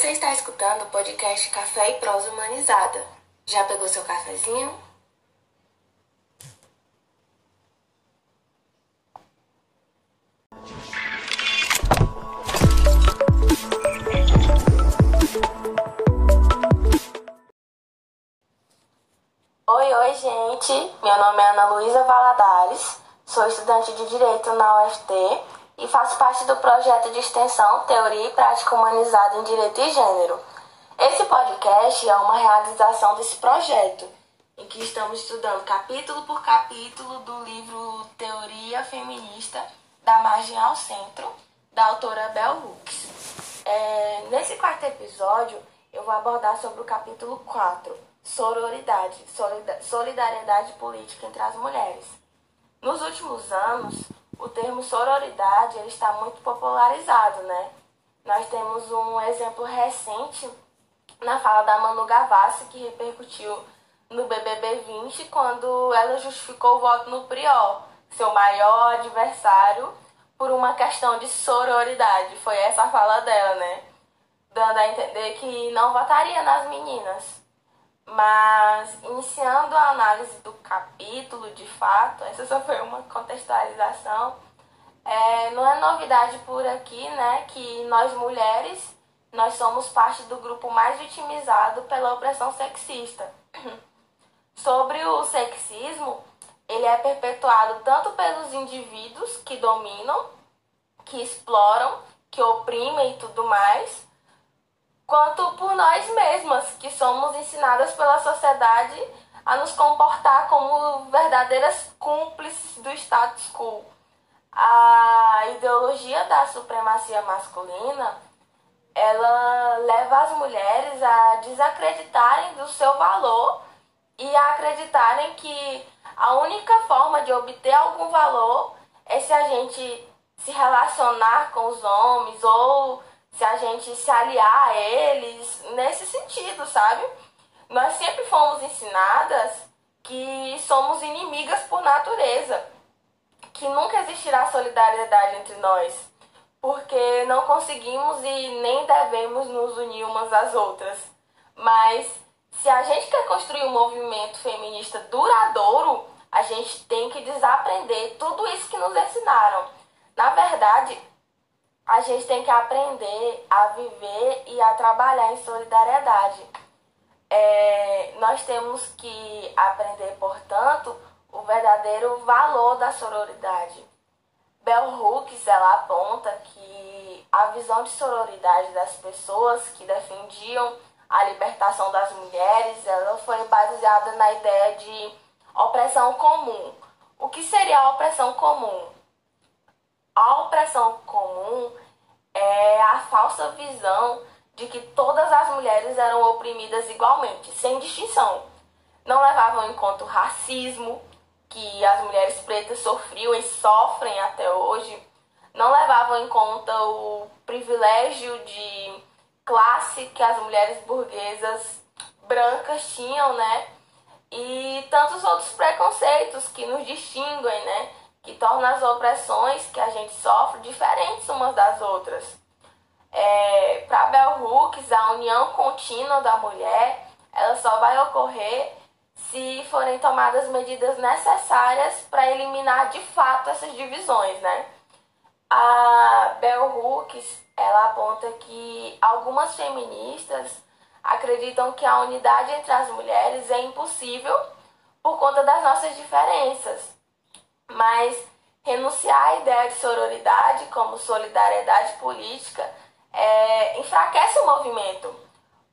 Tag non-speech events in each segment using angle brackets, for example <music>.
Você está escutando o podcast Café e Prosa Humanizada. Já pegou seu cafezinho? Oi, oi, gente. Meu nome é Ana Luísa Valadares. Sou estudante de Direito na UFT e faço parte do projeto de extensão Teoria e Prática Humanizada em Direito e Gênero. Esse podcast é uma realização desse projeto, em que estamos estudando capítulo por capítulo do livro Teoria Feminista da Margem ao Centro, da autora Bell Hooks. É, nesse quarto episódio, eu vou abordar sobre o capítulo 4, Sororidade, Solidariedade Política entre as Mulheres. Nos últimos anos, o termo sororidade ele está muito popularizado, né? Nós temos um exemplo recente na fala da Manu Gavassi, que repercutiu no BBB 20, quando ela justificou o voto no Priol, seu maior adversário, por uma questão de sororidade. Foi essa a fala dela, né? Dando a entender que não votaria nas meninas. Mas, iniciando a análise do capítulo, de fato, essa só foi uma contextualização. É, não é novidade por aqui, né, que nós mulheres, nós somos parte do grupo mais vitimizado pela opressão sexista. <clears throat> Sobre o sexismo, ele é perpetuado tanto pelos indivíduos que dominam, que exploram, que oprimem e tudo mais, quanto por nós mesmas, que somos ensinadas pela sociedade a nos comportar como verdadeiras cúmplices do status quo. A ideologia da supremacia masculina, ela leva as mulheres a desacreditarem do seu valor e a acreditarem que a única forma de obter algum valor é se a gente se relacionar com os homens ou se a gente se aliar a eles nesse sentido, sabe? Nós sempre fomos ensinadas que somos inimigas por natureza, que nunca existirá solidariedade entre nós, porque não conseguimos e nem devemos nos unir umas às outras. Mas se a gente quer construir um movimento feminista duradouro, a gente tem que desaprender tudo isso que nos ensinaram. Na verdade, a gente tem que aprender a viver e a trabalhar em solidariedade. É, nós temos que aprender, portanto, o verdadeiro valor da sororidade. Bell Hooks ela aponta que a visão de sororidade das pessoas que defendiam a libertação das mulheres ela foi baseada na ideia de opressão comum. O que seria a opressão comum? A opressão comum é a falsa visão de que todas as mulheres eram oprimidas igualmente, sem distinção. Não levavam em conta o racismo que as mulheres pretas sofriam e sofrem até hoje. Não levavam em conta o privilégio de classe que as mulheres burguesas brancas tinham, né? E tantos outros preconceitos que nos distinguem, né? Que torna as opressões que a gente sofre diferentes umas das outras. É, Para Bell Hooks, a união contínua da mulher ela só vai ocorrer se forem tomadas medidas necessárias para eliminar de fato essas divisões, né? A Bell Hooks ela aponta que algumas feministas acreditam que a unidade entre as mulheres é impossível por conta das nossas diferenças mas renunciar à ideia de sororidade como solidariedade política é, enfraquece o movimento,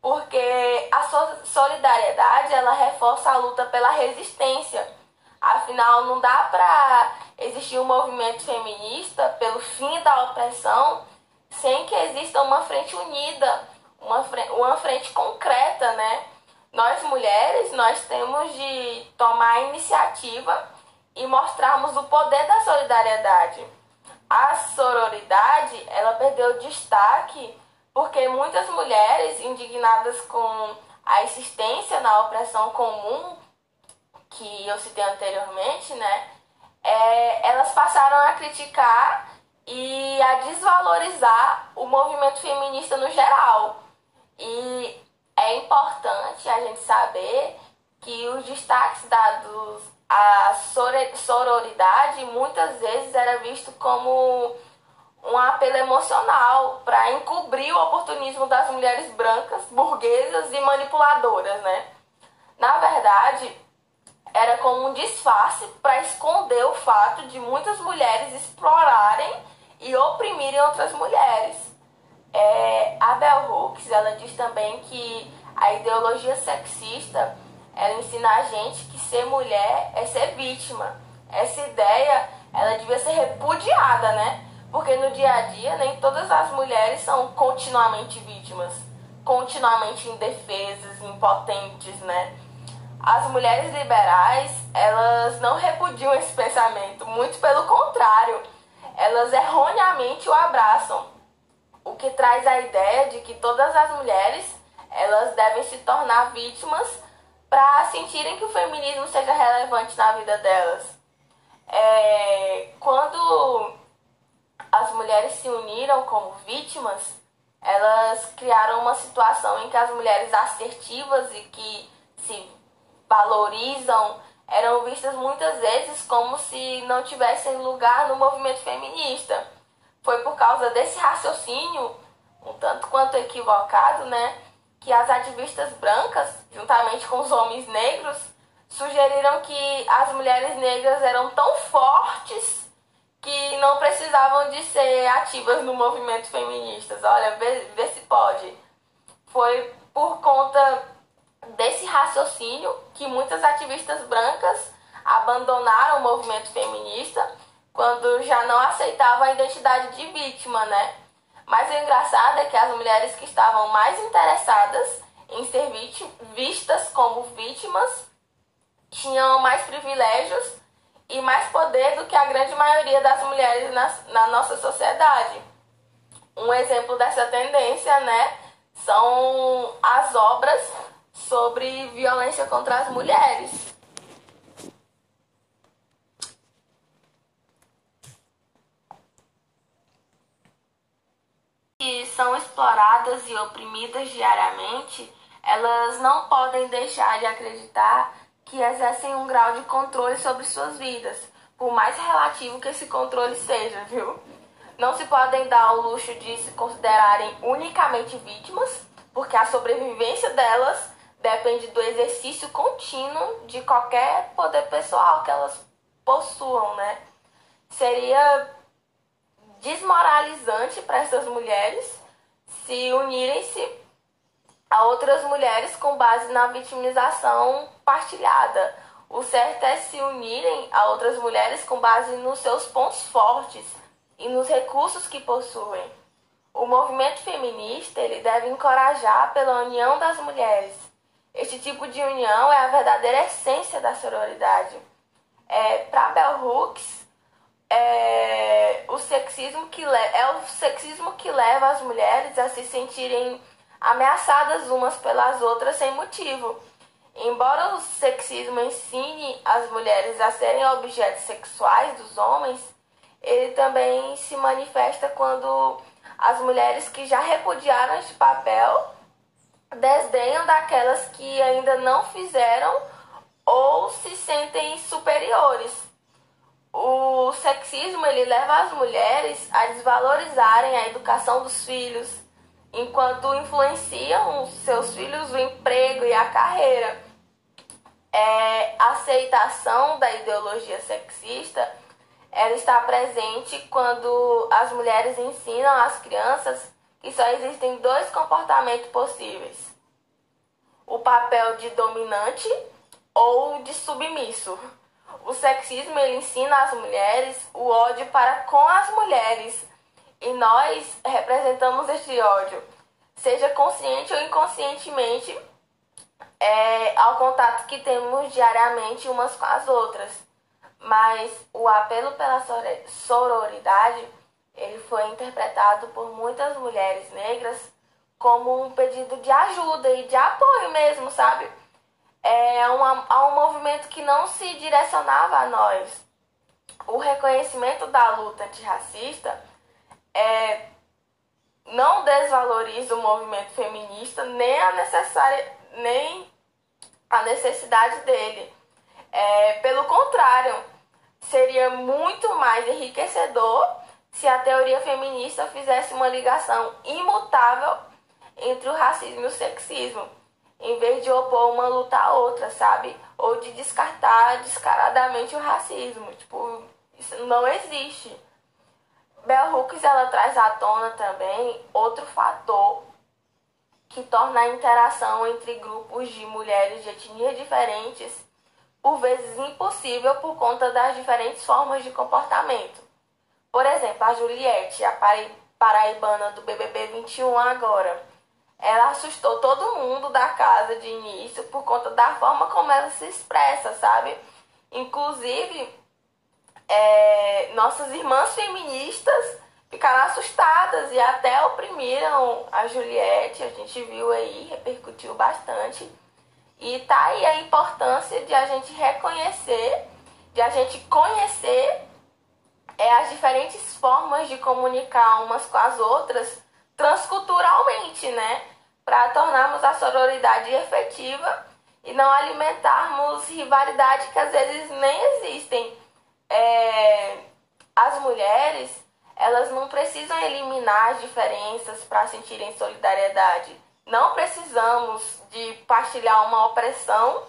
porque a solidariedade ela reforça a luta pela resistência. Afinal, não dá para existir um movimento feminista pelo fim da opressão sem que exista uma frente unida, uma frente, uma frente concreta, né? Nós mulheres, nós temos de tomar iniciativa e mostrarmos o poder da solidariedade. A sororidade, ela perdeu destaque porque muitas mulheres indignadas com a existência na opressão comum que eu citei anteriormente, né? É, elas passaram a criticar e a desvalorizar o movimento feminista no geral. E é importante a gente saber que os destaques dados à sororidade muitas vezes era visto como um apelo emocional para encobrir o oportunismo das mulheres brancas, burguesas e manipuladoras, né? Na verdade, era como um disfarce para esconder o fato de muitas mulheres explorarem e oprimirem outras mulheres. É, a Bell Hooks ela diz também que a ideologia sexista ela ensina a gente que ser mulher é ser vítima. Essa ideia ela devia ser repudiada, né? Porque no dia a dia nem todas as mulheres são continuamente vítimas, continuamente indefesas, impotentes, né? As mulheres liberais, elas não repudiam esse pensamento, muito pelo contrário, elas erroneamente o abraçam, o que traz a ideia de que todas as mulheres, elas devem se tornar vítimas para sentirem que o feminismo seja relevante na vida delas. É, quando as mulheres se uniram como vítimas, elas criaram uma situação em que as mulheres assertivas e que se valorizam eram vistas muitas vezes como se não tivessem lugar no movimento feminista. Foi por causa desse raciocínio, um tanto quanto equivocado, né, que as ativistas brancas, juntamente com os homens negros, sugeriram que as mulheres negras eram tão fortes que não precisavam de ser ativas no movimento feminista. Olha, vê, vê se pode. Foi por conta desse raciocínio que muitas ativistas brancas abandonaram o movimento feminista quando já não aceitavam a identidade de vítima, né? Mas o engraçado é que as mulheres que estavam mais interessadas em ser vistas como vítimas tinham mais privilégios e mais poder do que a grande maioria das mulheres na, na nossa sociedade. Um exemplo dessa tendência, né, são as obras sobre violência contra as mulheres. Que são exploradas e oprimidas diariamente, elas não podem deixar de acreditar que exercem um grau de controle sobre suas vidas, por mais relativo que esse controle seja, viu? Não se podem dar o luxo de se considerarem unicamente vítimas, porque a sobrevivência delas depende do exercício contínuo de qualquer poder pessoal que elas possuam, né? Seria desmoralizante para essas mulheres se unirem-se a outras mulheres com base na vitimização partilhada. O certo é se unirem a outras mulheres com base nos seus pontos fortes e nos recursos que possuem. O movimento feminista ele deve encorajar pela união das mulheres este tipo de união é a verdadeira essência da sororidade. É, Para Bell Hooks, é, o sexismo que é o sexismo que leva as mulheres a se sentirem ameaçadas umas pelas outras sem motivo. Embora o sexismo ensine as mulheres a serem objetos sexuais dos homens, ele também se manifesta quando as mulheres que já repudiaram este papel desdenham daquelas que ainda não fizeram ou se sentem superiores. O sexismo ele leva as mulheres a desvalorizarem a educação dos filhos, enquanto influenciam os seus filhos o emprego e a carreira. É, a aceitação da ideologia sexista ela está presente quando as mulheres ensinam as crianças que só existem dois comportamentos possíveis: o papel de dominante ou de submisso. O sexismo ele ensina às mulheres o ódio para com as mulheres e nós representamos este ódio, seja consciente ou inconscientemente, é, ao contato que temos diariamente umas com as outras. Mas o apelo pela sororidade ele foi interpretado por muitas mulheres negras como um pedido de ajuda e de apoio mesmo, sabe? É uma, a um movimento que não se direcionava a nós. O reconhecimento da luta antirracista é, não desvaloriza o movimento feminista nem a necessária nem a necessidade dele. É, pelo contrário, seria muito mais enriquecedor se a teoria feminista fizesse uma ligação imutável entre o racismo e o sexismo, em vez de opor uma luta a outra, sabe? Ou de descartar descaradamente o racismo. Tipo, isso não existe. Bell Hooks ela traz à tona também outro fator que torna a interação entre grupos de mulheres de etnias diferentes por vezes impossível por conta das diferentes formas de comportamento. Por exemplo, a Juliette, a paraibana do BBB 21 agora, ela assustou todo mundo da casa de início por conta da forma como ela se expressa, sabe? Inclusive, é, nossas irmãs feministas ficaram assustadas e até oprimiram a Juliette, a gente viu aí, repercutiu bastante. E tá aí a importância de a gente reconhecer, de a gente conhecer é, as diferentes formas de comunicar umas com as outras transculturalmente, né? Para tornarmos a sororidade efetiva e não alimentarmos rivalidade que às vezes nem existem. É, as mulheres, elas não precisam eliminar as diferenças para sentirem solidariedade não precisamos de partilhar uma opressão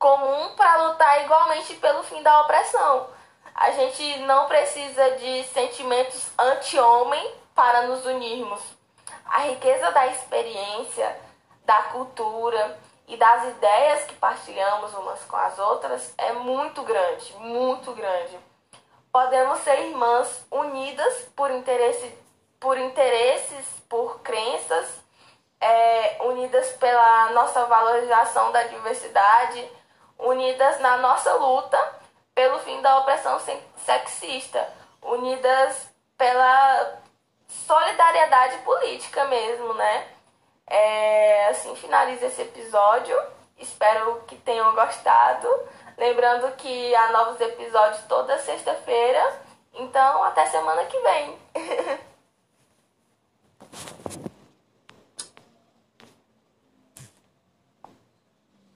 comum para lutar igualmente pelo fim da opressão. A gente não precisa de sentimentos anti-homem para nos unirmos. A riqueza da experiência, da cultura e das ideias que partilhamos umas com as outras é muito grande, muito grande. Podemos ser irmãs unidas por, interesse, por interesses, por crenças é, unidas pela nossa valorização da diversidade, unidas na nossa luta pelo fim da opressão sexista, unidas pela solidariedade política mesmo, né? É, assim finaliza esse episódio. Espero que tenham gostado. Lembrando que há novos episódios toda sexta-feira. Então, até semana que vem. <laughs>